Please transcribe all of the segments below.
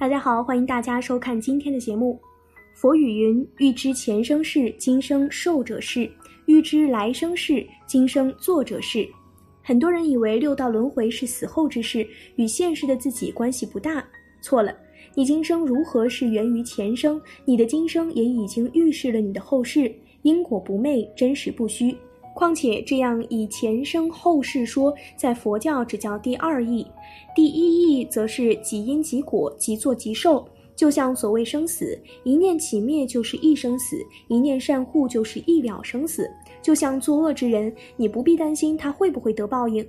大家好，欢迎大家收看今天的节目。佛语云：“欲知前生事，今生受者是；欲知来生事，今生做者是。”很多人以为六道轮回是死后之事，与现实的自己关系不大。错了，你今生如何是源于前生，你的今生也已经预示了你的后世，因果不昧，真实不虚。况且这样以前生后世说，在佛教只叫第二义，第一义则是即因即果，即作即受。就像所谓生死，一念起灭就是一生死，一念善护就是一了生死。就像作恶之人，你不必担心他会不会得报应，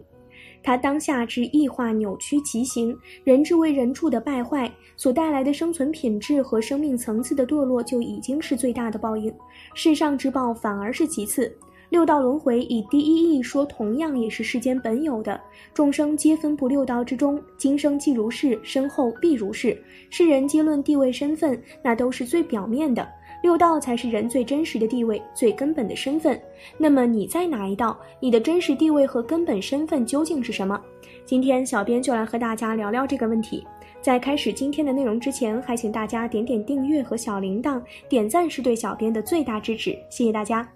他当下之异化扭曲其形，人之为人处的败坏所带来的生存品质和生命层次的堕落，就已经是最大的报应。世上之报反而是其次。六道轮回以第一义说，同样也是世间本有的。众生皆分布六道之中，今生既如是，身后必如是。世人皆论地位身份，那都是最表面的。六道才是人最真实的地位，最根本的身份。那么你在哪一道？你的真实地位和根本身份究竟是什么？今天小编就来和大家聊聊这个问题。在开始今天的内容之前，还请大家点点订阅和小铃铛，点赞是对小编的最大支持，谢谢大家。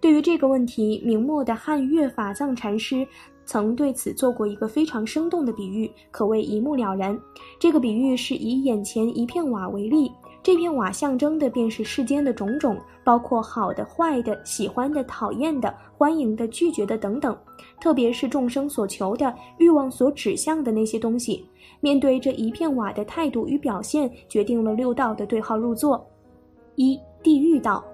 对于这个问题，明末的汉乐法藏禅师曾对此做过一个非常生动的比喻，可谓一目了然。这个比喻是以眼前一片瓦为例，这片瓦象征的便是世间的种种，包括好的、坏的、喜欢的、讨厌的、欢迎的、拒绝的等等，特别是众生所求的欲望所指向的那些东西。面对这一片瓦的态度与表现，决定了六道的对号入座。一、地狱道。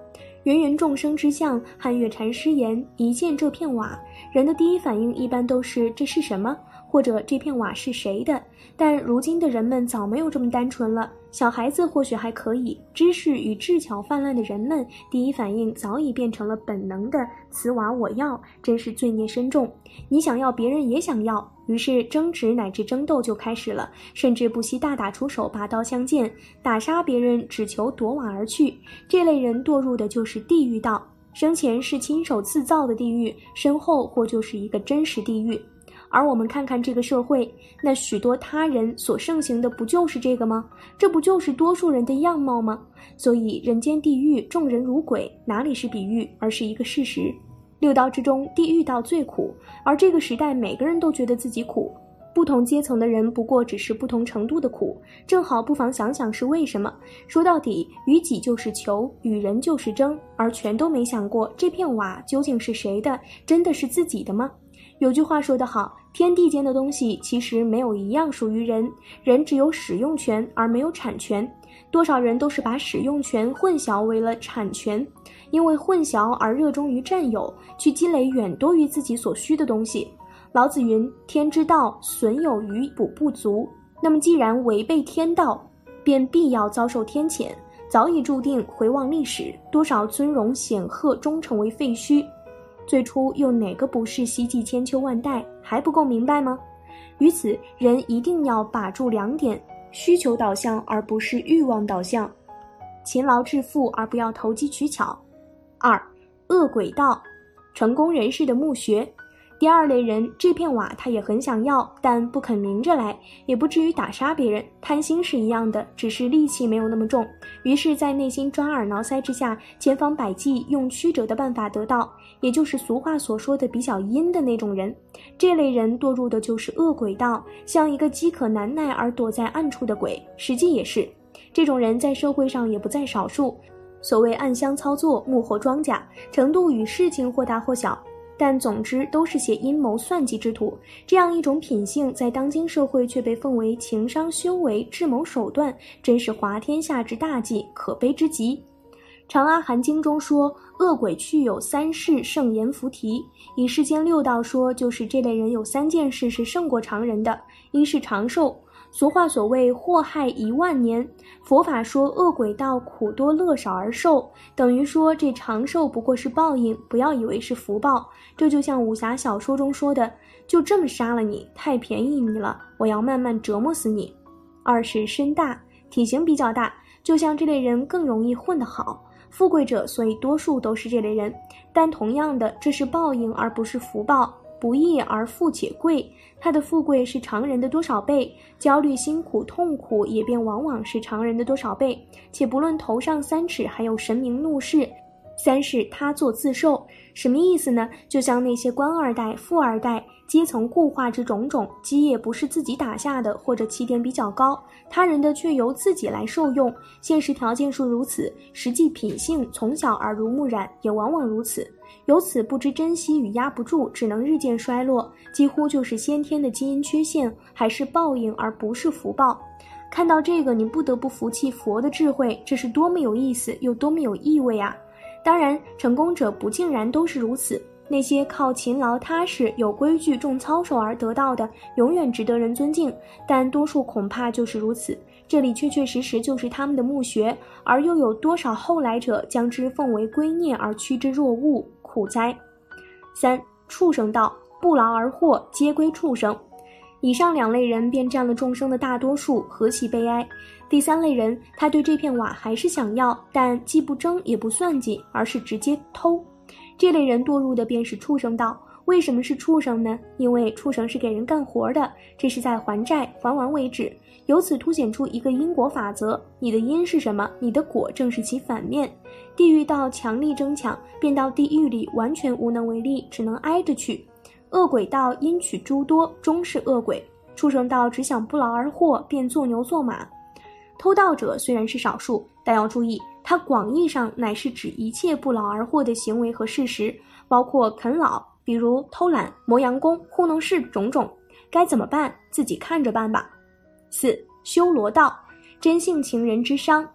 芸芸众生之相，汉月禅师言：一见这片瓦，人的第一反应一般都是这是什么，或者这片瓦是谁的。但如今的人们早没有这么单纯了。小孩子或许还可以，知识与智巧泛滥的人们，第一反应早已变成了本能的“此瓦我要”，真是罪孽深重。你想要，别人也想要，于是争执乃至争斗就开始了，甚至不惜大打出手，拔刀相见，打杀别人，只求夺瓦而去。这类人堕入的就是地狱道，生前是亲手自造的地狱，身后或就是一个真实地狱。而我们看看这个社会，那许多他人所盛行的，不就是这个吗？这不就是多数人的样貌吗？所以人间地狱，众人如鬼，哪里是比喻，而是一个事实。六道之中，地狱道最苦，而这个时代，每个人都觉得自己苦。不同阶层的人，不过只是不同程度的苦。正好，不妨想想是为什么？说到底，与己就是求，与人就是争，而全都没想过这片瓦究竟是谁的？真的是自己的吗？有句话说得好。天地间的东西其实没有一样属于人，人只有使用权而没有产权。多少人都是把使用权混淆为了产权，因为混淆而热衷于占有，去积累远多于自己所需的东西。老子云：“天之道，损有余，补不足。”那么既然违背天道，便必要遭受天谴。早已注定。回望历史，多少尊荣显赫终成为废墟。最初又哪个不是希冀千秋万代？还不够明白吗？于此，人一定要把住两点：需求导向而不是欲望导向，勤劳致富而不要投机取巧。二，恶鬼道，成功人士的墓穴。第二类人，这片瓦他也很想要，但不肯明着来，也不至于打杀别人。贪心是一样的，只是戾气没有那么重。于是，在内心抓耳挠腮之下，千方百计用曲折的办法得到，也就是俗话所说的比较阴的那种人。这类人堕入的就是恶鬼道，像一个饥渴难耐而躲在暗处的鬼。实际也是，这种人在社会上也不在少数。所谓暗箱操作，幕后装甲，程度与事情或大或小。但总之都是些阴谋算计之徒，这样一种品性，在当今社会却被奉为情商修为、智谋手段，真是滑天下之大忌，可悲之极。《长阿含经》中说，恶鬼去有三世圣言菩提。以世间六道说，就是这类人有三件事是胜过常人的：一是长寿。俗话所谓祸害一万年，佛法说恶鬼道苦多乐少而寿，等于说这长寿不过是报应，不要以为是福报。这就像武侠小说中说的，就这么杀了你，太便宜你了，我要慢慢折磨死你。二是身大，体型比较大，就像这类人更容易混得好，富贵者，所以多数都是这类人。但同样的，这是报应而不是福报。不义而富且贵，他的富贵是常人的多少倍？焦虑、辛苦、痛苦也便往往是常人的多少倍？且不论头上三尺，还有神明怒视。三是他作自受，什么意思呢？就像那些官二代、富二代，阶层固化之种种，基业不是自己打下的，或者起点比较高，他人的却由自己来受用。现实条件是如此，实际品性从小耳濡目染，也往往如此。由此不知珍惜与压不住，只能日渐衰落，几乎就是先天的基因缺陷，还是报应而不是福报。看到这个，你不得不服气佛的智慧，这是多么有意思，又多么有意味啊！当然，成功者不竟然都是如此。那些靠勤劳踏实、有规矩、重操守而得到的，永远值得人尊敬。但多数恐怕就是如此。这里确确实实就是他们的墓穴，而又有多少后来者将之奉为圭臬而趋之若鹜？苦哉！三畜生道不劳而获，皆归畜生。以上两类人便占了众生的大多数，何其悲哀！第三类人，他对这片瓦还是想要，但既不争也不算计，而是直接偷。这类人堕入的便是畜生道。为什么是畜生呢？因为畜生是给人干活的，这是在还债，还完为止。由此凸显出一个因果法则：你的因是什么，你的果正是其反面。地狱道强力争抢，便到地狱里完全无能为力，只能挨着去。恶鬼道因取诸多，终是恶鬼；畜生道只想不劳而获，便做牛做马。偷盗者虽然是少数，但要注意，它广义上乃是指一切不劳而获的行为和事实，包括啃老，比如偷懒、磨洋工、糊弄事种种。该怎么办？自己看着办吧。四修罗道，真性情人之伤。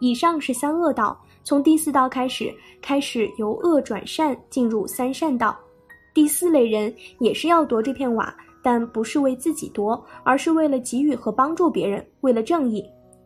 以上是三恶道，从第四道开始，开始由恶转善，进入三善道。第四类人也是要夺这片瓦，但不是为自己夺，而是为了给予和帮助别人，为了正义。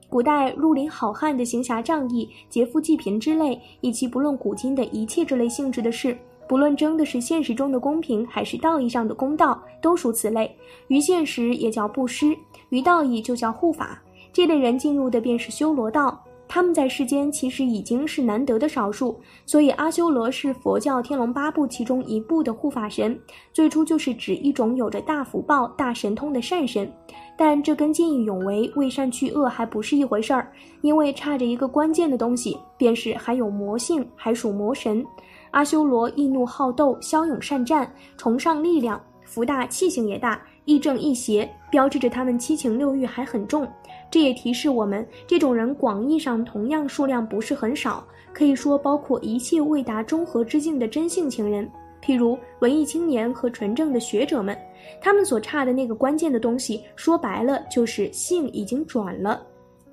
古代绿林好汉的行侠仗义、劫富济贫之类，以及不论古今的一切这类性质的事，不论争的是现实中的公平，还是道义上的公道，都属此类。于现实也叫布施，于道义就叫护法。这类人进入的便是修罗道。他们在世间其实已经是难得的少数，所以阿修罗是佛教天龙八部其中一部的护法神，最初就是指一种有着大福报、大神通的善神。但这跟见义勇为、为善去恶还不是一回事儿，因为差着一个关键的东西，便是还有魔性，还属魔神。阿修罗易怒好斗，骁勇善战，崇尚力量，福大气性也大，亦正亦邪，标志着他们七情六欲还很重。这也提示我们，这种人广义上同样数量不是很少，可以说包括一切未达中和之境的真性情人，譬如文艺青年和纯正的学者们，他们所差的那个关键的东西，说白了就是性已经转了，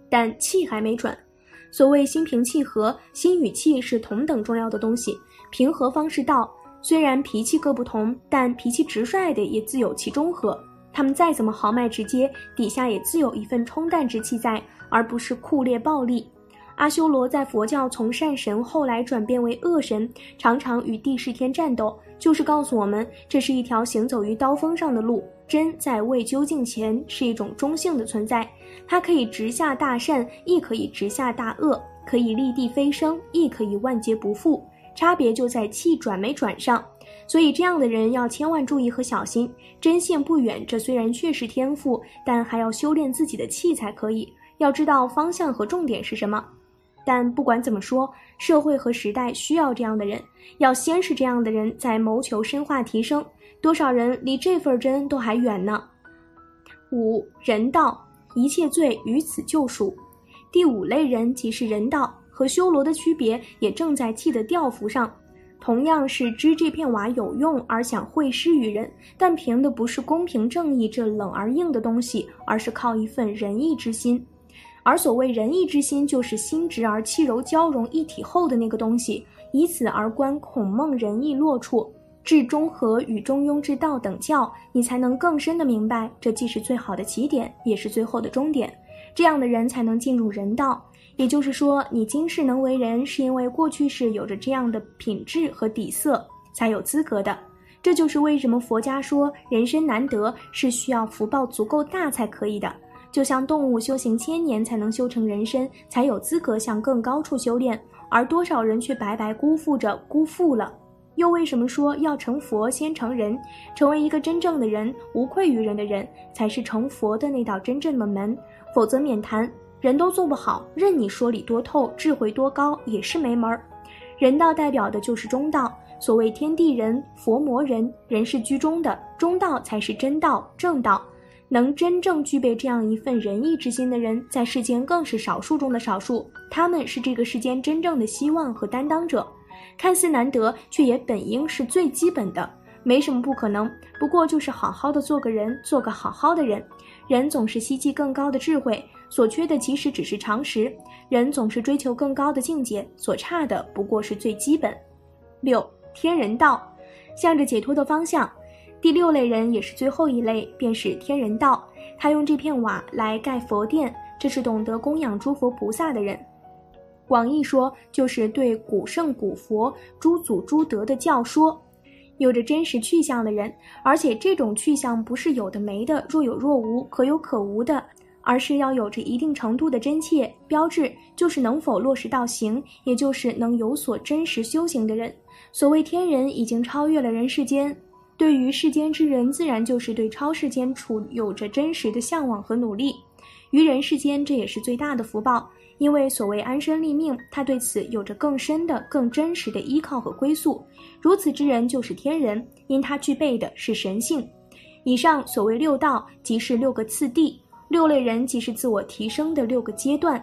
但气还没转。所谓心平气和，心与气是同等重要的东西，平和方是道。虽然脾气各不同，但脾气直率的也自有其中和。他们再怎么豪迈直接，底下也自有一份冲淡之气在，而不是酷烈暴力。阿修罗在佛教从善神后来转变为恶神，常常与帝释天战斗，就是告诉我们，这是一条行走于刀锋上的路。真在未究竟前是一种中性的存在，它可以直下大善，亦可以直下大恶；可以立地飞升，亦可以万劫不复。差别就在气转没转上。所以，这样的人要千万注意和小心。真线不远，这虽然确实天赋，但还要修炼自己的气才可以。要知道方向和重点是什么。但不管怎么说，社会和时代需要这样的人。要先是这样的人，再谋求深化提升。多少人离这份真都还远呢？五人道，一切罪于此救赎。第五类人即是人道，和修罗的区别也正在气的调幅上。同样是知这片瓦有用而想惠施于人，但凭的不是公平正义这冷而硬的东西，而是靠一份仁义之心。而所谓仁义之心，就是心直而气柔交融一体后的那个东西。以此而观孔孟仁义落处，至中和与中庸之道等教，你才能更深的明白，这既是最好的起点，也是最后的终点。这样的人才能进入人道。也就是说，你今世能为人，是因为过去世有着这样的品质和底色，才有资格的。这就是为什么佛家说人生难得，是需要福报足够大才可以的。就像动物修行千年才能修成人身，才有资格向更高处修炼，而多少人却白白辜负着，辜负了。又为什么说要成佛先成人？成为一个真正的人，无愧于人的人，才是成佛的那道真正的门。否则免谈。人都做不好，任你说理多透，智慧多高，也是没门儿。人道代表的就是中道。所谓天地人、佛魔人，人是居中的，中道才是真道、正道。能真正具备这样一份仁义之心的人，在世间更是少数中的少数。他们是这个世间真正的希望和担当者，看似难得，却也本应是最基本的。没什么不可能，不过就是好好的做个人，做个好好的人。人总是希冀更高的智慧，所缺的其实只是常识；人总是追求更高的境界，所差的不过是最基本。六天人道，向着解脱的方向。第六类人也是最后一类，便是天人道。他用这片瓦来盖佛殿，这是懂得供养诸佛菩萨的人。广义说，就是对古圣古佛、诸祖诸德的教说。有着真实去向的人，而且这种去向不是有的没的、若有若无、可有可无的，而是要有着一定程度的真切标志，就是能否落实到行，也就是能有所真实修行的人。所谓天人，已经超越了人世间。对于世间之人，自然就是对超世间处有着真实的向往和努力。于人世间，这也是最大的福报。因为所谓安身立命，他对此有着更深的、更真实的依靠和归宿。如此之人就是天人，因他具备的是神性。以上所谓六道，即是六个次第；六类人，即是自我提升的六个阶段。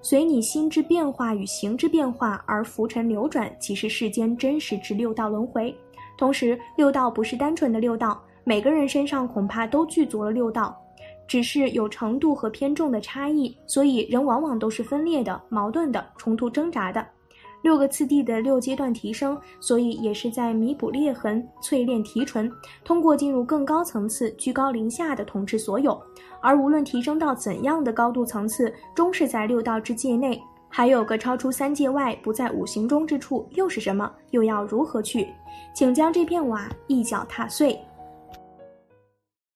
随你心之变化与行之变化而浮沉流转，即是世间真实之六道轮回。同时，六道不是单纯的六道，每个人身上恐怕都具足了六道。只是有程度和偏重的差异，所以人往往都是分裂的、矛盾的、冲突挣扎的。六个次第的六阶段提升，所以也是在弥补裂痕、淬炼提纯，通过进入更高层次，居高临下的统治所有。而无论提升到怎样的高度层次，终是在六道之界内。还有个超出三界外、不在五行中之处，又是什么？又要如何去？请将这片瓦一脚踏碎。